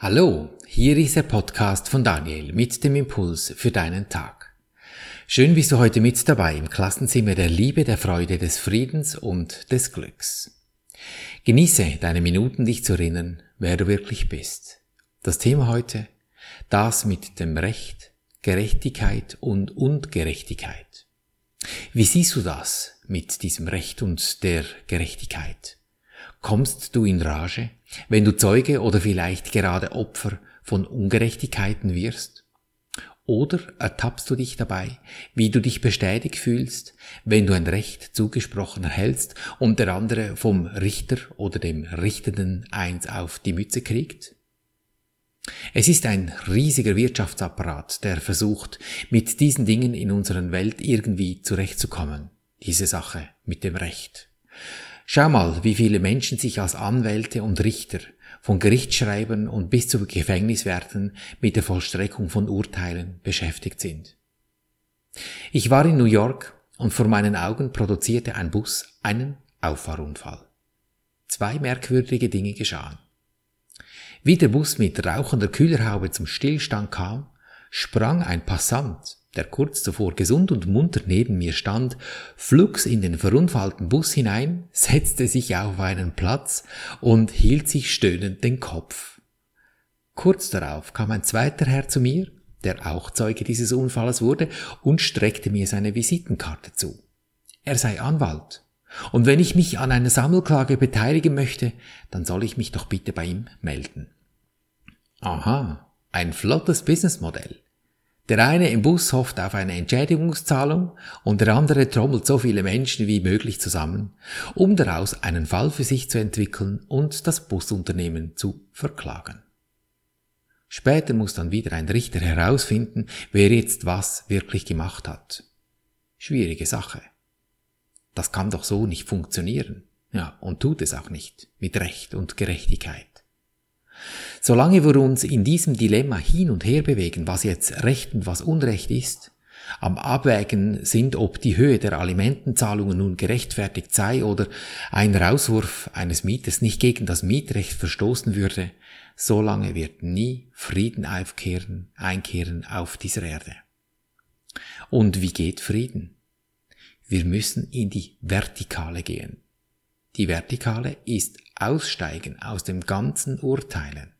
Hallo, hier ist der Podcast von Daniel mit dem Impuls für deinen Tag. Schön bist du heute mit dabei im Klassenzimmer der Liebe, der Freude, des Friedens und des Glücks. Genieße deine Minuten, dich zu erinnern, wer du wirklich bist. Das Thema heute, das mit dem Recht, Gerechtigkeit und Ungerechtigkeit. Wie siehst du das mit diesem Recht und der Gerechtigkeit? Kommst du in Rage, wenn du Zeuge oder vielleicht gerade Opfer von Ungerechtigkeiten wirst? Oder ertappst du dich dabei, wie du dich bestätigt fühlst, wenn du ein Recht zugesprochen erhältst und der andere vom Richter oder dem Richtenden eins auf die Mütze kriegt? Es ist ein riesiger Wirtschaftsapparat, der versucht, mit diesen Dingen in unserer Welt irgendwie zurechtzukommen. Diese Sache mit dem Recht. Schau mal, wie viele Menschen sich als Anwälte und Richter von Gerichtsschreibern und bis zu Gefängniswerten mit der Vollstreckung von Urteilen beschäftigt sind. Ich war in New York und vor meinen Augen produzierte ein Bus einen Auffahrunfall. Zwei merkwürdige Dinge geschahen. Wie der Bus mit rauchender Kühlerhaube zum Stillstand kam, sprang ein Passant der kurz zuvor gesund und munter neben mir stand, flugs in den verunfallten Bus hinein, setzte sich auf einen Platz und hielt sich stöhnend den Kopf. Kurz darauf kam ein zweiter Herr zu mir, der auch Zeuge dieses Unfalls wurde, und streckte mir seine Visitenkarte zu. Er sei Anwalt. Und wenn ich mich an einer Sammelklage beteiligen möchte, dann soll ich mich doch bitte bei ihm melden. Aha, ein flottes Businessmodell. Der eine im Bus hofft auf eine Entschädigungszahlung und der andere trommelt so viele Menschen wie möglich zusammen, um daraus einen Fall für sich zu entwickeln und das Busunternehmen zu verklagen. Später muss dann wieder ein Richter herausfinden, wer jetzt was wirklich gemacht hat. Schwierige Sache. Das kann doch so nicht funktionieren. Ja, und tut es auch nicht mit Recht und Gerechtigkeit. Solange wir uns in diesem Dilemma hin und her bewegen, was jetzt Recht und was Unrecht ist, am Abwägen sind, ob die Höhe der Alimentenzahlungen nun gerechtfertigt sei oder ein Rauswurf eines Mieters nicht gegen das Mietrecht verstoßen würde, solange wird nie Frieden aufkehren, einkehren auf dieser Erde. Und wie geht Frieden? Wir müssen in die Vertikale gehen. Die Vertikale ist Aussteigen aus dem ganzen Urteilen.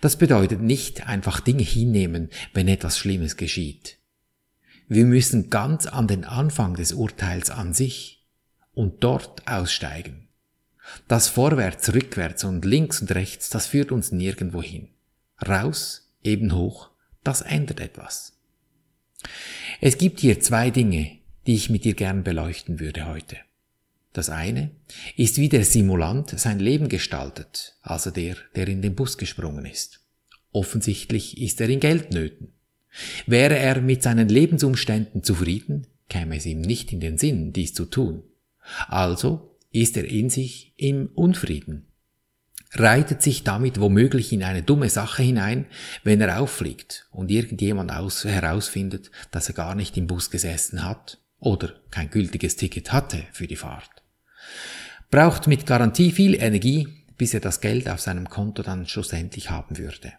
Das bedeutet nicht einfach Dinge hinnehmen, wenn etwas Schlimmes geschieht. Wir müssen ganz an den Anfang des Urteils an sich und dort aussteigen. Das Vorwärts, Rückwärts und links und rechts, das führt uns nirgendwo hin. Raus, eben hoch, das ändert etwas. Es gibt hier zwei Dinge, die ich mit dir gern beleuchten würde heute. Das eine ist, wie der Simulant sein Leben gestaltet, also der, der in den Bus gesprungen ist. Offensichtlich ist er in Geldnöten. Wäre er mit seinen Lebensumständen zufrieden, käme es ihm nicht in den Sinn, dies zu tun. Also ist er in sich im Unfrieden, reitet sich damit womöglich in eine dumme Sache hinein, wenn er auffliegt und irgendjemand aus herausfindet, dass er gar nicht im Bus gesessen hat oder kein gültiges Ticket hatte für die Fahrt braucht mit Garantie viel Energie, bis er das Geld auf seinem Konto dann schlussendlich haben würde.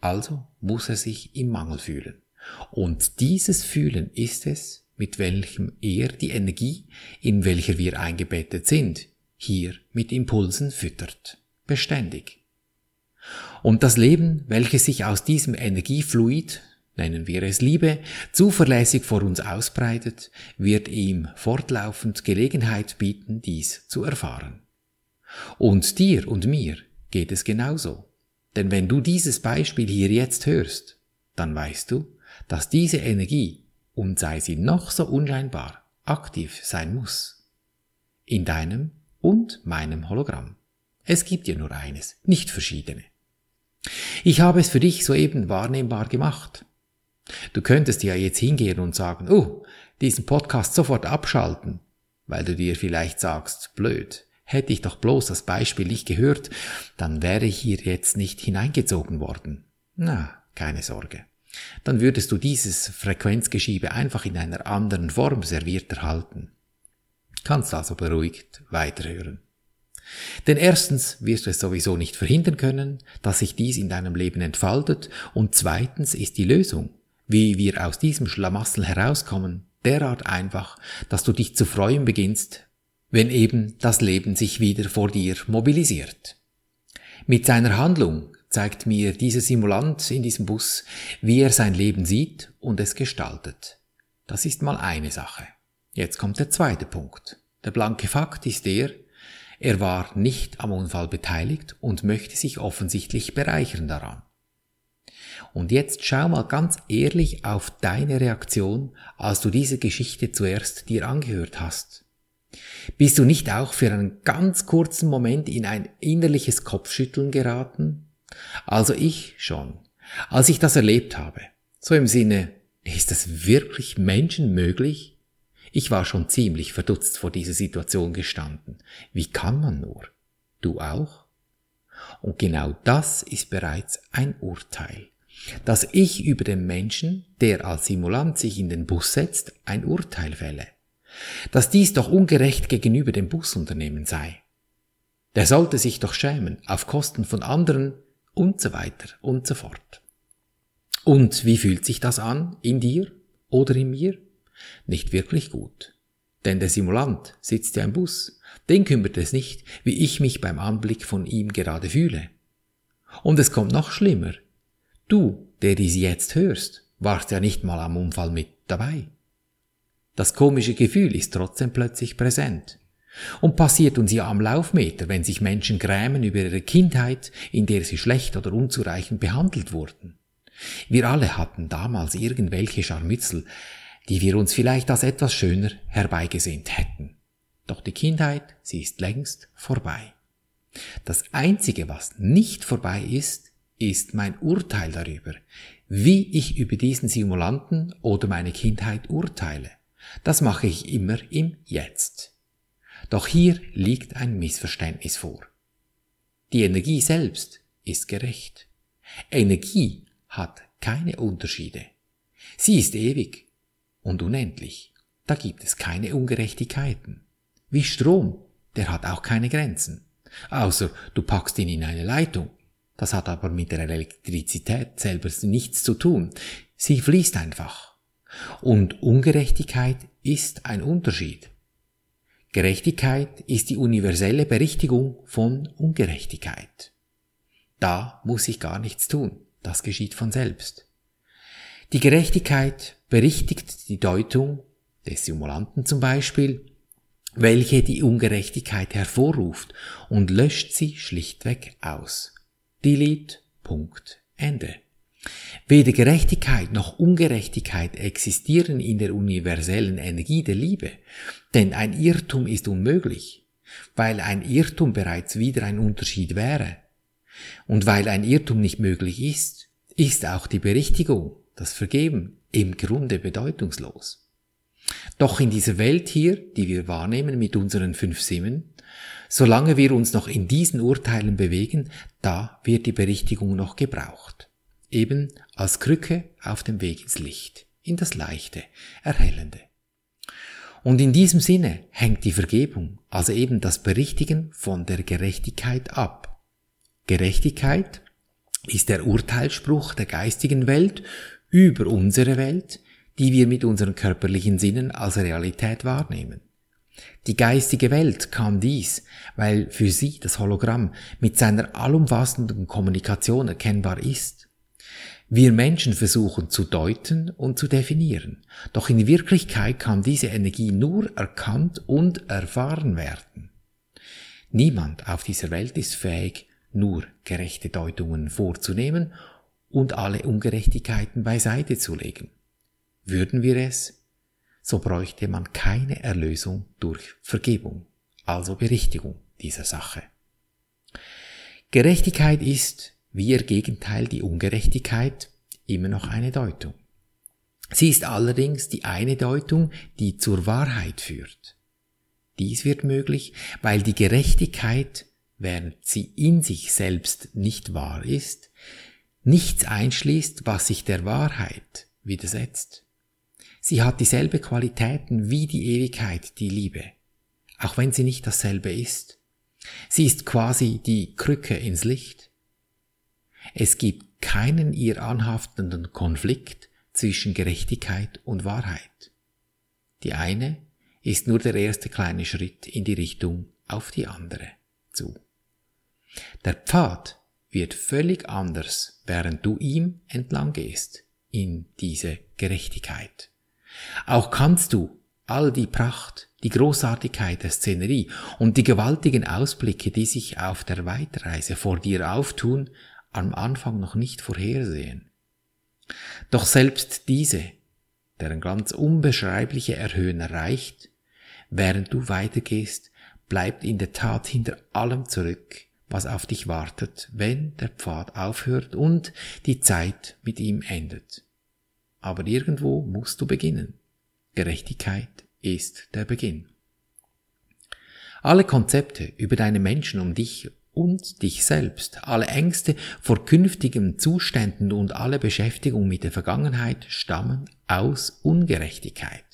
Also muss er sich im Mangel fühlen. Und dieses Fühlen ist es, mit welchem er die Energie, in welcher wir eingebettet sind, hier mit Impulsen füttert. Beständig. Und das Leben, welches sich aus diesem Energiefluid nennen wir es Liebe, zuverlässig vor uns ausbreitet, wird ihm fortlaufend Gelegenheit bieten, dies zu erfahren. Und dir und mir geht es genauso. Denn wenn du dieses Beispiel hier jetzt hörst, dann weißt du, dass diese Energie, und sei sie noch so unscheinbar, aktiv sein muss. In deinem und meinem Hologramm. Es gibt ja nur eines, nicht verschiedene. Ich habe es für dich soeben wahrnehmbar gemacht. Du könntest ja jetzt hingehen und sagen, oh, diesen Podcast sofort abschalten, weil du dir vielleicht sagst, blöd, hätte ich doch bloß das Beispiel nicht gehört, dann wäre ich hier jetzt nicht hineingezogen worden. Na, keine Sorge. Dann würdest du dieses Frequenzgeschiebe einfach in einer anderen Form serviert erhalten. Kannst also beruhigt weiterhören. Denn erstens wirst du es sowieso nicht verhindern können, dass sich dies in deinem Leben entfaltet, und zweitens ist die Lösung, wie wir aus diesem Schlamassel herauskommen, derart einfach, dass du dich zu freuen beginnst, wenn eben das Leben sich wieder vor dir mobilisiert. Mit seiner Handlung zeigt mir dieser Simulant in diesem Bus, wie er sein Leben sieht und es gestaltet. Das ist mal eine Sache. Jetzt kommt der zweite Punkt. Der blanke Fakt ist der, er war nicht am Unfall beteiligt und möchte sich offensichtlich bereichern daran. Und jetzt schau mal ganz ehrlich auf deine Reaktion, als du diese Geschichte zuerst dir angehört hast. Bist du nicht auch für einen ganz kurzen Moment in ein innerliches Kopfschütteln geraten? Also ich schon, als ich das erlebt habe. So im Sinne, ist es wirklich menschenmöglich? Ich war schon ziemlich verdutzt vor dieser Situation gestanden. Wie kann man nur? Du auch? Und genau das ist bereits ein Urteil. Dass ich über den Menschen, der als Simulant sich in den Bus setzt, ein Urteil fälle. Dass dies doch ungerecht gegenüber dem Busunternehmen sei. Der sollte sich doch schämen, auf Kosten von anderen und so weiter und so fort. Und wie fühlt sich das an in dir oder in mir? Nicht wirklich gut. Denn der Simulant sitzt ja im Bus. Den kümmert es nicht, wie ich mich beim Anblick von ihm gerade fühle. Und es kommt noch schlimmer. Du, der dies jetzt hörst, warst ja nicht mal am Unfall mit dabei. Das komische Gefühl ist trotzdem plötzlich präsent. Und passiert uns ja am Laufmeter, wenn sich Menschen grämen über ihre Kindheit, in der sie schlecht oder unzureichend behandelt wurden. Wir alle hatten damals irgendwelche Scharmützel, die wir uns vielleicht als etwas schöner herbeigesehnt hätten. Doch die Kindheit, sie ist längst vorbei. Das Einzige, was nicht vorbei ist, ist mein Urteil darüber, wie ich über diesen Simulanten oder meine Kindheit urteile. Das mache ich immer im Jetzt. Doch hier liegt ein Missverständnis vor. Die Energie selbst ist gerecht. Energie hat keine Unterschiede. Sie ist ewig und unendlich. Da gibt es keine Ungerechtigkeiten. Wie Strom, der hat auch keine Grenzen. Außer du packst ihn in eine Leitung. Das hat aber mit der Elektrizität selber nichts zu tun. Sie fließt einfach. Und Ungerechtigkeit ist ein Unterschied. Gerechtigkeit ist die universelle Berichtigung von Ungerechtigkeit. Da muss ich gar nichts tun, das geschieht von selbst. Die Gerechtigkeit berichtigt die Deutung des Simulanten zum Beispiel, welche die Ungerechtigkeit hervorruft und löscht sie schlichtweg aus. Delete, Punkt, Ende. Weder Gerechtigkeit noch Ungerechtigkeit existieren in der universellen Energie der Liebe, denn ein Irrtum ist unmöglich, weil ein Irrtum bereits wieder ein Unterschied wäre. Und weil ein Irrtum nicht möglich ist, ist auch die Berichtigung, das Vergeben, im Grunde bedeutungslos. Doch in dieser Welt hier, die wir wahrnehmen mit unseren fünf Sinnen, solange wir uns noch in diesen Urteilen bewegen, da wird die Berichtigung noch gebraucht eben als Krücke auf dem Weg ins Licht, in das Leichte, Erhellende. Und in diesem Sinne hängt die Vergebung, also eben das Berichtigen von der Gerechtigkeit ab. Gerechtigkeit ist der Urteilsspruch der geistigen Welt über unsere Welt, die wir mit unseren körperlichen Sinnen als Realität wahrnehmen. Die geistige Welt kann dies, weil für sie das Hologramm mit seiner allumfassenden Kommunikation erkennbar ist. Wir Menschen versuchen zu deuten und zu definieren, doch in Wirklichkeit kann diese Energie nur erkannt und erfahren werden. Niemand auf dieser Welt ist fähig, nur gerechte Deutungen vorzunehmen und alle Ungerechtigkeiten beiseite zu legen. Würden wir es, so bräuchte man keine Erlösung durch Vergebung, also Berichtigung dieser Sache. Gerechtigkeit ist, wie ihr Gegenteil die Ungerechtigkeit immer noch eine Deutung. Sie ist allerdings die eine Deutung, die zur Wahrheit führt. Dies wird möglich, weil die Gerechtigkeit, während sie in sich selbst nicht wahr ist, nichts einschließt, was sich der Wahrheit widersetzt. Sie hat dieselbe Qualitäten wie die Ewigkeit, die Liebe, auch wenn sie nicht dasselbe ist. Sie ist quasi die Krücke ins Licht. Es gibt keinen ihr anhaftenden Konflikt zwischen Gerechtigkeit und Wahrheit. Die eine ist nur der erste kleine Schritt in die Richtung auf die andere zu. Der Pfad wird völlig anders, während du ihm entlang gehst in diese Gerechtigkeit. Auch kannst du all die Pracht, die Großartigkeit der Szenerie und die gewaltigen Ausblicke, die sich auf der Weitreise vor dir auftun, am Anfang noch nicht vorhersehen. Doch selbst diese, deren ganz unbeschreibliche Erhöhen erreicht, während du weitergehst, bleibt in der Tat hinter allem zurück, was auf dich wartet, wenn der Pfad aufhört und die Zeit mit ihm endet. Aber irgendwo musst du beginnen. Gerechtigkeit ist der Beginn. Alle Konzepte über deine Menschen um dich und dich selbst, alle Ängste vor künftigen Zuständen und alle Beschäftigung mit der Vergangenheit stammen aus Ungerechtigkeit.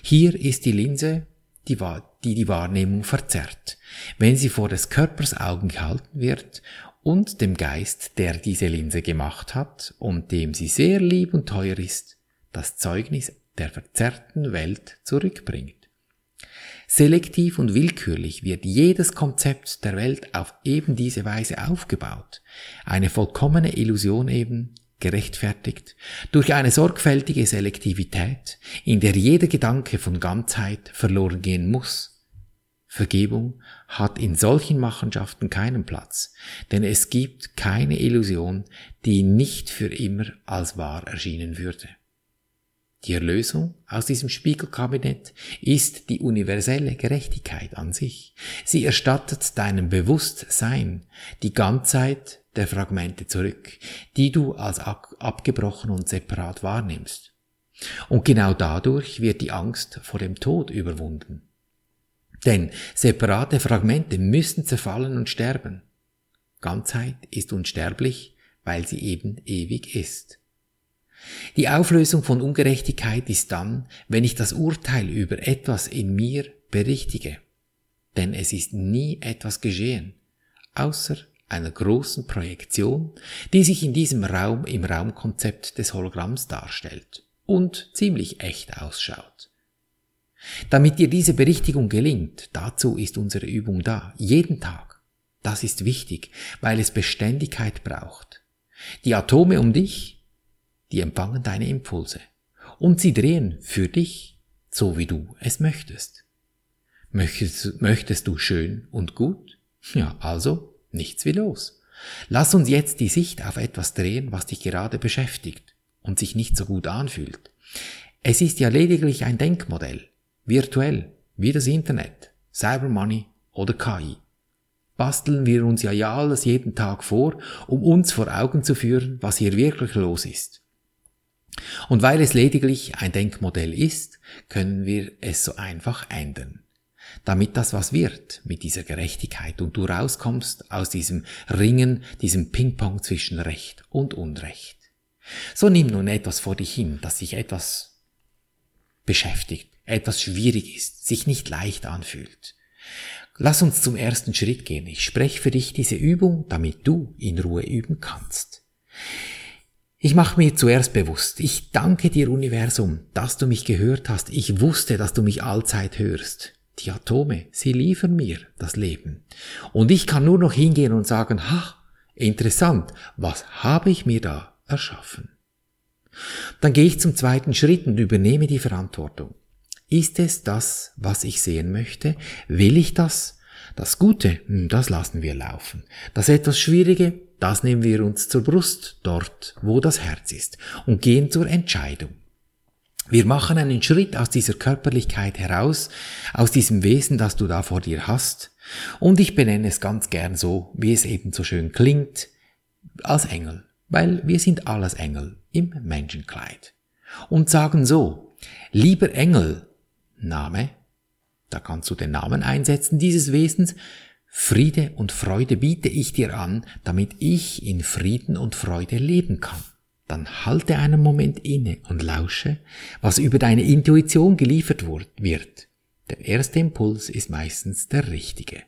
Hier ist die Linse, die die, die Wahrnehmung verzerrt, wenn sie vor des Körpers Augen gehalten wird und dem Geist, der diese Linse gemacht hat und dem sie sehr lieb und teuer ist, das Zeugnis der verzerrten Welt zurückbringt. Selektiv und willkürlich wird jedes Konzept der Welt auf eben diese Weise aufgebaut. Eine vollkommene Illusion eben, gerechtfertigt, durch eine sorgfältige Selektivität, in der jeder Gedanke von Ganzheit verloren gehen muss. Vergebung hat in solchen Machenschaften keinen Platz, denn es gibt keine Illusion, die nicht für immer als wahr erschienen würde. Die Erlösung aus diesem Spiegelkabinett ist die universelle Gerechtigkeit an sich. Sie erstattet deinem Bewusstsein die Ganzheit der Fragmente zurück, die du als abgebrochen und separat wahrnimmst. Und genau dadurch wird die Angst vor dem Tod überwunden. Denn separate Fragmente müssen zerfallen und sterben. Ganzheit ist unsterblich, weil sie eben ewig ist. Die Auflösung von Ungerechtigkeit ist dann, wenn ich das Urteil über etwas in mir berichtige. Denn es ist nie etwas geschehen, außer einer großen Projektion, die sich in diesem Raum im Raumkonzept des Hologramms darstellt und ziemlich echt ausschaut. Damit dir diese Berichtigung gelingt, dazu ist unsere Übung da, jeden Tag. Das ist wichtig, weil es Beständigkeit braucht. Die Atome um dich die empfangen deine Impulse und sie drehen für dich, so wie du es möchtest. Möchtest, möchtest du schön und gut? Ja, also nichts wie los. Lass uns jetzt die Sicht auf etwas drehen, was dich gerade beschäftigt und sich nicht so gut anfühlt. Es ist ja lediglich ein Denkmodell, virtuell, wie das Internet, Cyber Money oder KI. Basteln wir uns ja ja alles jeden Tag vor, um uns vor Augen zu führen, was hier wirklich los ist. Und weil es lediglich ein Denkmodell ist, können wir es so einfach ändern. Damit das was wird mit dieser Gerechtigkeit und du rauskommst aus diesem Ringen, diesem Ping-Pong zwischen Recht und Unrecht. So nimm nun etwas vor dich hin, das sich etwas beschäftigt, etwas schwierig ist, sich nicht leicht anfühlt. Lass uns zum ersten Schritt gehen. Ich spreche für dich diese Übung, damit du in Ruhe üben kannst. Ich mache mir zuerst bewusst, ich danke dir Universum, dass du mich gehört hast. Ich wusste, dass du mich allzeit hörst. Die Atome, sie liefern mir das Leben. Und ich kann nur noch hingehen und sagen, ha, interessant, was habe ich mir da erschaffen? Dann gehe ich zum zweiten Schritt und übernehme die Verantwortung. Ist es das, was ich sehen möchte? Will ich das? Das Gute, hm, das lassen wir laufen. Das etwas Schwierige, das nehmen wir uns zur Brust, dort, wo das Herz ist, und gehen zur Entscheidung. Wir machen einen Schritt aus dieser Körperlichkeit heraus, aus diesem Wesen, das du da vor dir hast, und ich benenne es ganz gern so, wie es eben so schön klingt, als Engel, weil wir sind alles Engel im Menschenkleid. Und sagen so, lieber Engel, Name, da kannst du den Namen einsetzen dieses Wesens, Friede und Freude biete ich dir an, damit ich in Frieden und Freude leben kann. Dann halte einen Moment inne und lausche, was über deine Intuition geliefert wird. Der erste Impuls ist meistens der richtige,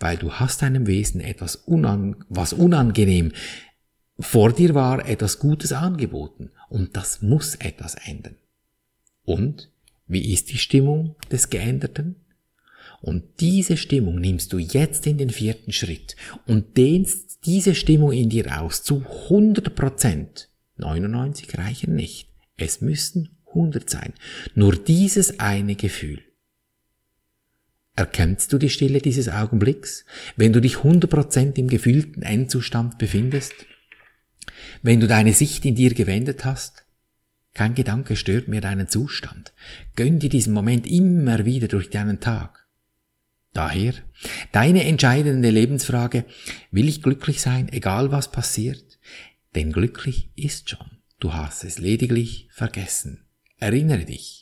weil du hast deinem Wesen etwas unan was unangenehm vor dir war etwas Gutes angeboten und das muss etwas ändern. Und wie ist die Stimmung des Geänderten? Und diese Stimmung nimmst du jetzt in den vierten Schritt und dehnst diese Stimmung in dir aus zu 100 Prozent. 99 reichen nicht. Es müssen 100 sein. Nur dieses eine Gefühl. Erkennst du die Stille dieses Augenblicks, wenn du dich 100% im gefühlten Endzustand befindest? Wenn du deine Sicht in dir gewendet hast? Kein Gedanke stört mehr deinen Zustand. Gönn dir diesen Moment immer wieder durch deinen Tag. Daher, deine entscheidende Lebensfrage, will ich glücklich sein, egal was passiert? Denn glücklich ist schon. Du hast es lediglich vergessen. Erinnere dich.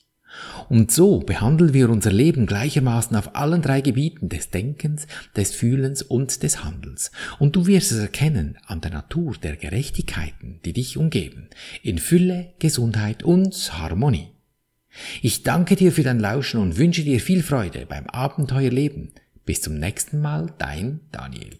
Und so behandeln wir unser Leben gleichermaßen auf allen drei Gebieten des Denkens, des Fühlens und des Handelns. Und du wirst es erkennen an der Natur der Gerechtigkeiten, die dich umgeben, in Fülle, Gesundheit und Harmonie. Ich danke dir für dein Lauschen und wünsche dir viel Freude beim Abenteuerleben. Bis zum nächsten Mal, dein Daniel.